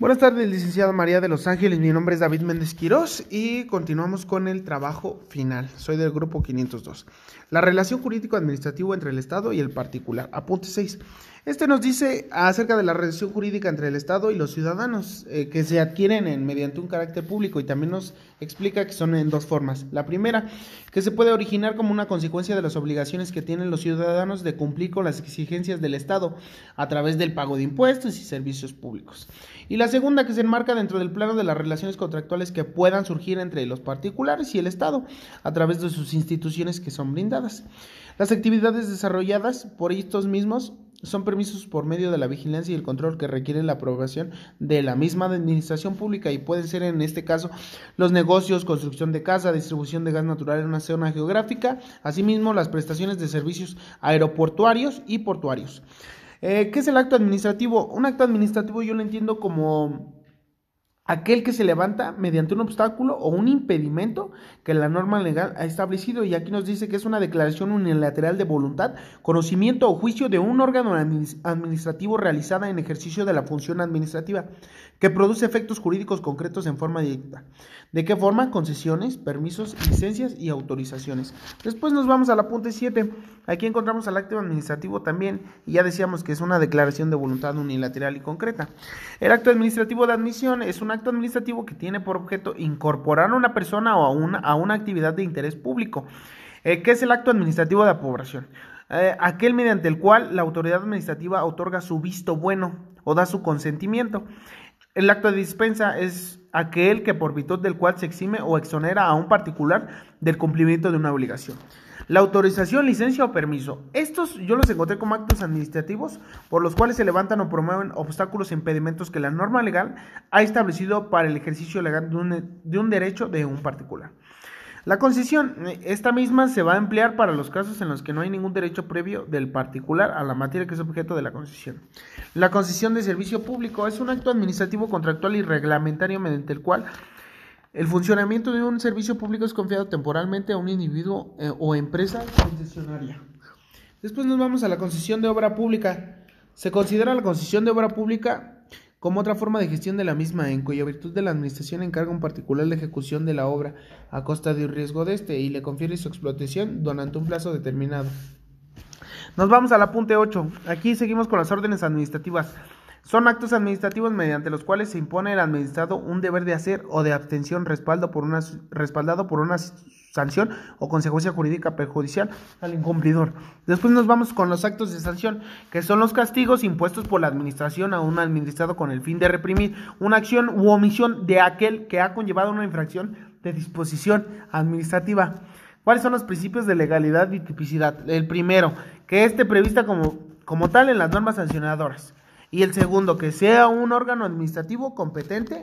Buenas tardes, licenciada María de Los Ángeles. Mi nombre es David Méndez Quirós y continuamos con el trabajo final. Soy del grupo 502. La relación jurídico-administrativo entre el Estado y el particular. Apunte 6. Este nos dice acerca de la relación jurídica entre el Estado y los ciudadanos eh, que se adquieren en, mediante un carácter público y también nos explica que son en dos formas. La primera, que se puede originar como una consecuencia de las obligaciones que tienen los ciudadanos de cumplir con las exigencias del Estado a través del pago de impuestos y servicios públicos. Y la segunda, que se enmarca dentro del plano de las relaciones contractuales que puedan surgir entre los particulares y el Estado a través de sus instituciones que son brindadas. Las actividades desarrolladas por estos mismos son permisos por medio de la vigilancia y el control que requieren la aprobación de la misma administración pública y pueden ser en este caso los negocios, construcción de casa, distribución de gas natural en una zona geográfica, asimismo las prestaciones de servicios aeroportuarios y portuarios. Eh, ¿Qué es el acto administrativo? Un acto administrativo yo lo entiendo como aquel que se levanta mediante un obstáculo o un impedimento que la norma legal ha establecido. Y aquí nos dice que es una declaración unilateral de voluntad, conocimiento o juicio de un órgano administrativo realizada en ejercicio de la función administrativa que produce efectos jurídicos concretos en forma directa. ¿De qué forma? Concesiones, permisos, licencias y autorizaciones. Después nos vamos al apunte 7. Aquí encontramos al acto administrativo también y ya decíamos que es una declaración de voluntad unilateral y concreta. El acto administrativo de admisión es una acto administrativo que tiene por objeto incorporar a una persona o a una, a una actividad de interés público. Eh, ¿Qué es el acto administrativo de aprobación? Eh, aquel mediante el cual la autoridad administrativa otorga su visto bueno o da su consentimiento. El acto de dispensa es aquel que por virtud del cual se exime o exonera a un particular del cumplimiento de una obligación. La autorización, licencia o permiso. Estos yo los encontré como actos administrativos por los cuales se levantan o promueven obstáculos e impedimentos que la norma legal ha establecido para el ejercicio legal de un, de un derecho de un particular. La concesión, esta misma se va a emplear para los casos en los que no hay ningún derecho previo del particular a la materia que es objeto de la concesión. La concesión de servicio público es un acto administrativo, contractual y reglamentario mediante el cual el funcionamiento de un servicio público es confiado temporalmente a un individuo eh, o empresa concesionaria. Después nos vamos a la concesión de obra pública. Se considera la concesión de obra pública como otra forma de gestión de la misma, en cuya virtud de la administración encarga un particular la ejecución de la obra a costa de un riesgo de este y le confiere su explotación durante un plazo determinado. Nos vamos al apunte 8. Aquí seguimos con las órdenes administrativas. Son actos administrativos mediante los cuales se impone al administrado un deber de hacer o de abstención respaldo por una, respaldado por una sanción o consecuencia jurídica perjudicial al incumplidor. Después nos vamos con los actos de sanción, que son los castigos impuestos por la administración a un administrado con el fin de reprimir una acción u omisión de aquel que ha conllevado una infracción de disposición administrativa. ¿Cuáles son los principios de legalidad y tipicidad? El primero, que esté prevista como, como tal en las normas sancionadoras. Y el segundo, que sea un órgano administrativo competente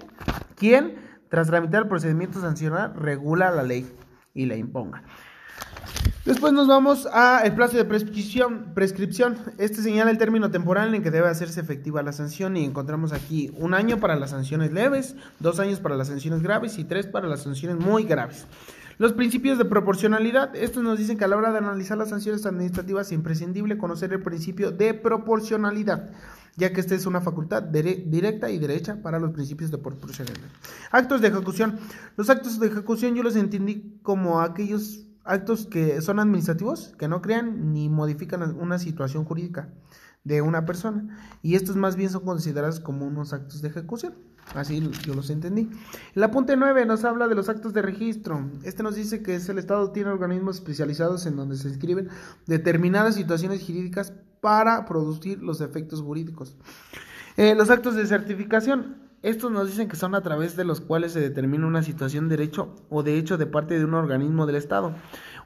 quien, tras tramitar el procedimiento sancionar, regula la ley y la imponga. Después nos vamos a el plazo de prescripción, prescripción. Este señala el término temporal en que debe hacerse efectiva la sanción y encontramos aquí un año para las sanciones leves, dos años para las sanciones graves y tres para las sanciones muy graves. Los principios de proporcionalidad, estos nos dicen que a la hora de analizar las sanciones administrativas es imprescindible conocer el principio de proporcionalidad, ya que esta es una facultad directa y derecha para los principios de proporcionalidad. Actos de ejecución. Los actos de ejecución yo los entendí como aquellos actos que son administrativos, que no crean ni modifican una situación jurídica de una persona. Y estos más bien son considerados como unos actos de ejecución. Así yo los entendí. El apunte 9 nos habla de los actos de registro. Este nos dice que es el Estado tiene organismos especializados en donde se inscriben determinadas situaciones jurídicas para producir los efectos jurídicos. Eh, los actos de certificación. Estos nos dicen que son a través de los cuales se determina una situación de derecho o de hecho de parte de un organismo del Estado.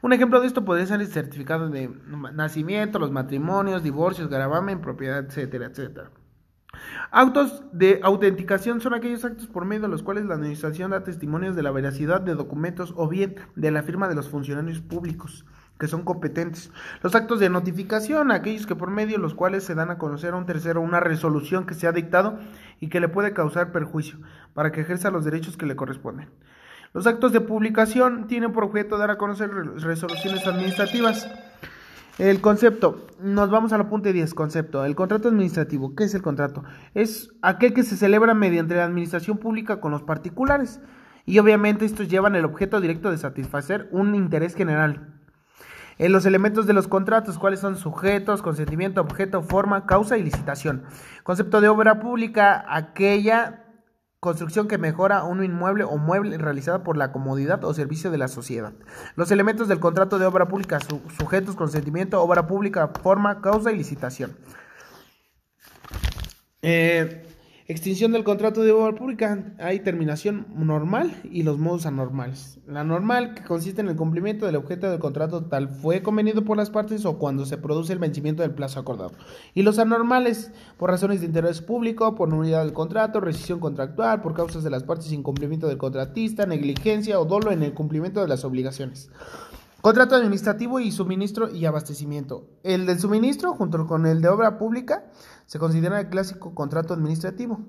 Un ejemplo de esto podría ser el certificado de nacimiento, los matrimonios, divorcios, gravamen, propiedad, etcétera, etcétera. Autos de autenticación son aquellos actos por medio de los cuales la administración da testimonios de la veracidad de documentos o bien de la firma de los funcionarios públicos que son competentes. Los actos de notificación, aquellos que por medio de los cuales se dan a conocer a un tercero una resolución que se ha dictado y que le puede causar perjuicio para que ejerza los derechos que le corresponden. Los actos de publicación tienen por objeto dar a conocer resoluciones administrativas. El concepto, nos vamos al apunte 10, concepto. El contrato administrativo, ¿qué es el contrato? Es aquel que se celebra mediante la administración pública con los particulares. Y obviamente estos llevan el objeto directo de satisfacer un interés general. En los elementos de los contratos, cuáles son sujetos, consentimiento, objeto, forma, causa y licitación. Concepto de obra pública, aquella construcción que mejora un inmueble o mueble realizada por la comodidad o servicio de la sociedad. Los elementos del contrato de obra pública, sujetos, consentimiento, obra pública, forma, causa y licitación. Eh, Extinción del contrato de obra pública. Hay terminación normal y los modos anormales. La normal, que consiste en el cumplimiento del objeto del contrato tal fue convenido por las partes o cuando se produce el vencimiento del plazo acordado. Y los anormales, por razones de interés público, por nulidad del contrato, rescisión contractual, por causas de las partes, incumplimiento del contratista, negligencia o dolo en el cumplimiento de las obligaciones. Contrato administrativo y suministro y abastecimiento. El del suministro, junto con el de obra pública, se considera el clásico contrato administrativo.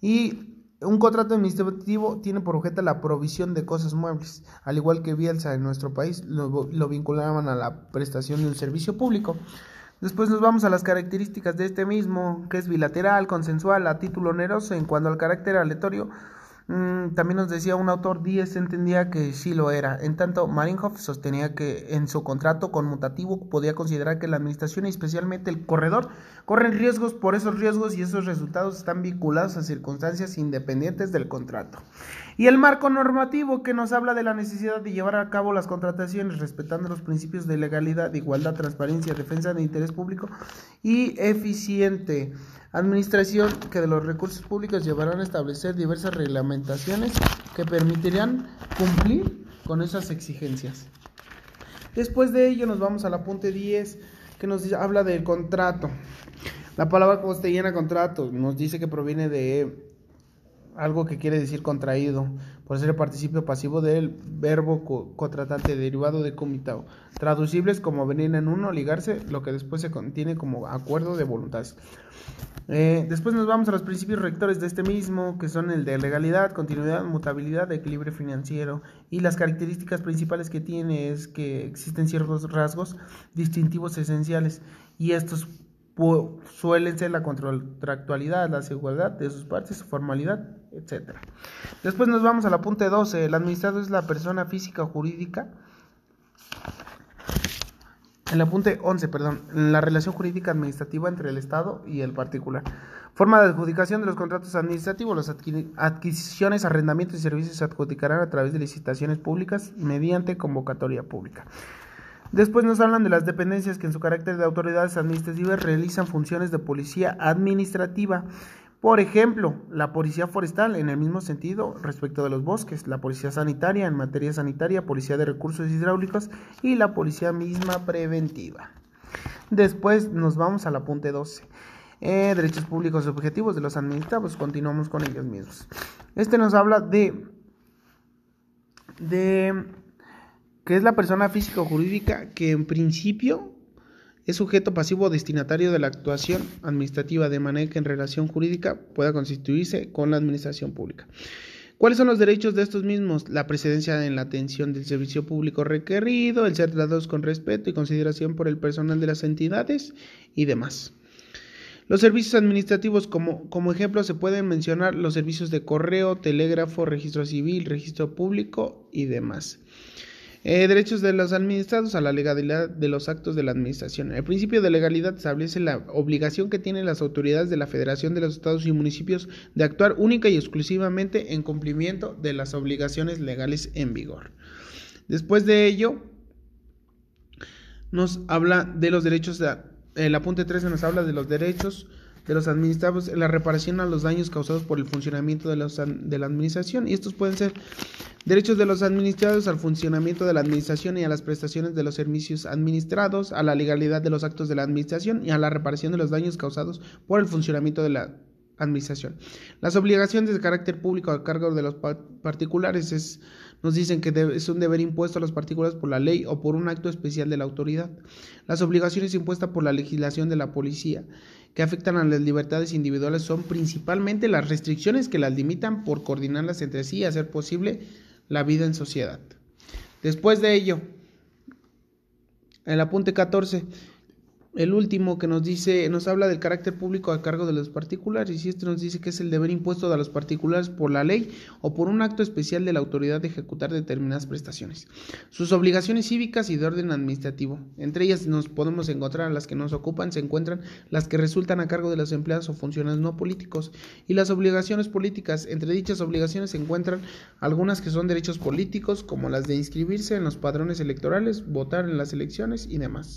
Y un contrato administrativo tiene por objeto la provisión de cosas muebles, al igual que Bielsa en nuestro país lo, lo vinculaban a la prestación de un servicio público. Después nos vamos a las características de este mismo, que es bilateral, consensual, a título oneroso en cuanto al carácter aleatorio Mm, también nos decía un autor, Díez entendía que sí lo era. En tanto, Marinhoff sostenía que en su contrato conmutativo podía considerar que la administración y especialmente el corredor corren riesgos por esos riesgos y esos resultados están vinculados a circunstancias independientes del contrato. Y el marco normativo que nos habla de la necesidad de llevar a cabo las contrataciones respetando los principios de legalidad, igualdad, transparencia, defensa de interés público y eficiente. Administración que de los recursos públicos llevarán a establecer diversas reglamentaciones que permitirán cumplir con esas exigencias. Después de ello nos vamos al apunte 10 que nos habla del contrato. La palabra costellana contrato nos dice que proviene de algo que quiere decir contraído, por ser el participio pasivo del verbo contratante derivado de comitado, traducibles como venir en uno, ligarse, lo que después se contiene como acuerdo de voluntades. Eh, después nos vamos a los principios rectores de este mismo, que son el de legalidad, continuidad, mutabilidad, equilibrio financiero. Y las características principales que tiene es que existen ciertos rasgos distintivos esenciales. Y estos suelen ser la contractualidad, la desigualdad de sus partes, su formalidad, etc. Después nos vamos al apunte 12. El administrador es la persona física o jurídica el apunte 11, perdón, la relación jurídica administrativa entre el Estado y el particular. Forma de adjudicación de los contratos administrativos. Las adquisiciones, arrendamientos y servicios se adjudicarán a través de licitaciones públicas mediante convocatoria pública. Después nos hablan de las dependencias que en su carácter de autoridades administrativas realizan funciones de policía administrativa. Por ejemplo, la policía forestal en el mismo sentido respecto de los bosques, la policía sanitaria en materia sanitaria, policía de recursos hidráulicos y la policía misma preventiva. Después nos vamos al apunte 12. Eh, derechos públicos y objetivos de los administrados. Continuamos con ellos mismos. Este nos habla de, de que es la persona física o jurídica que en principio es sujeto pasivo o destinatario de la actuación administrativa de manera que en relación jurídica pueda constituirse con la administración pública. ¿Cuáles son los derechos de estos mismos? La precedencia en la atención del servicio público requerido, el ser tratados con respeto y consideración por el personal de las entidades y demás. Los servicios administrativos, como, como ejemplo, se pueden mencionar los servicios de correo, telégrafo, registro civil, registro público y demás. Eh, derechos de los administrados a la legalidad de los actos de la administración. El principio de legalidad establece la obligación que tienen las autoridades de la Federación de los Estados y Municipios de actuar única y exclusivamente en cumplimiento de las obligaciones legales en vigor. Después de ello, nos habla de los derechos, el apunte 13 nos habla de los derechos de los administrados la reparación a los daños causados por el funcionamiento de, de la administración. Y estos pueden ser derechos de los administrados al funcionamiento de la administración y a las prestaciones de los servicios administrados, a la legalidad de los actos de la administración y a la reparación de los daños causados por el funcionamiento de la administración. Las obligaciones de carácter público a cargo de los particulares es, nos dicen que es un deber impuesto a los particulares por la ley o por un acto especial de la autoridad. Las obligaciones impuestas por la legislación de la policía que afectan a las libertades individuales son principalmente las restricciones que las limitan por coordinarlas entre sí y hacer posible la vida en sociedad. Después de ello, El apunte 14 el último que nos dice, nos habla del carácter público a cargo de los particulares y este nos dice que es el deber impuesto a los particulares por la ley o por un acto especial de la autoridad de ejecutar determinadas prestaciones. Sus obligaciones cívicas y de orden administrativo. Entre ellas nos podemos encontrar las que nos ocupan, se encuentran las que resultan a cargo de los empleados o funcionarios no políticos y las obligaciones políticas. Entre dichas obligaciones se encuentran algunas que son derechos políticos como las de inscribirse en los padrones electorales, votar en las elecciones y demás.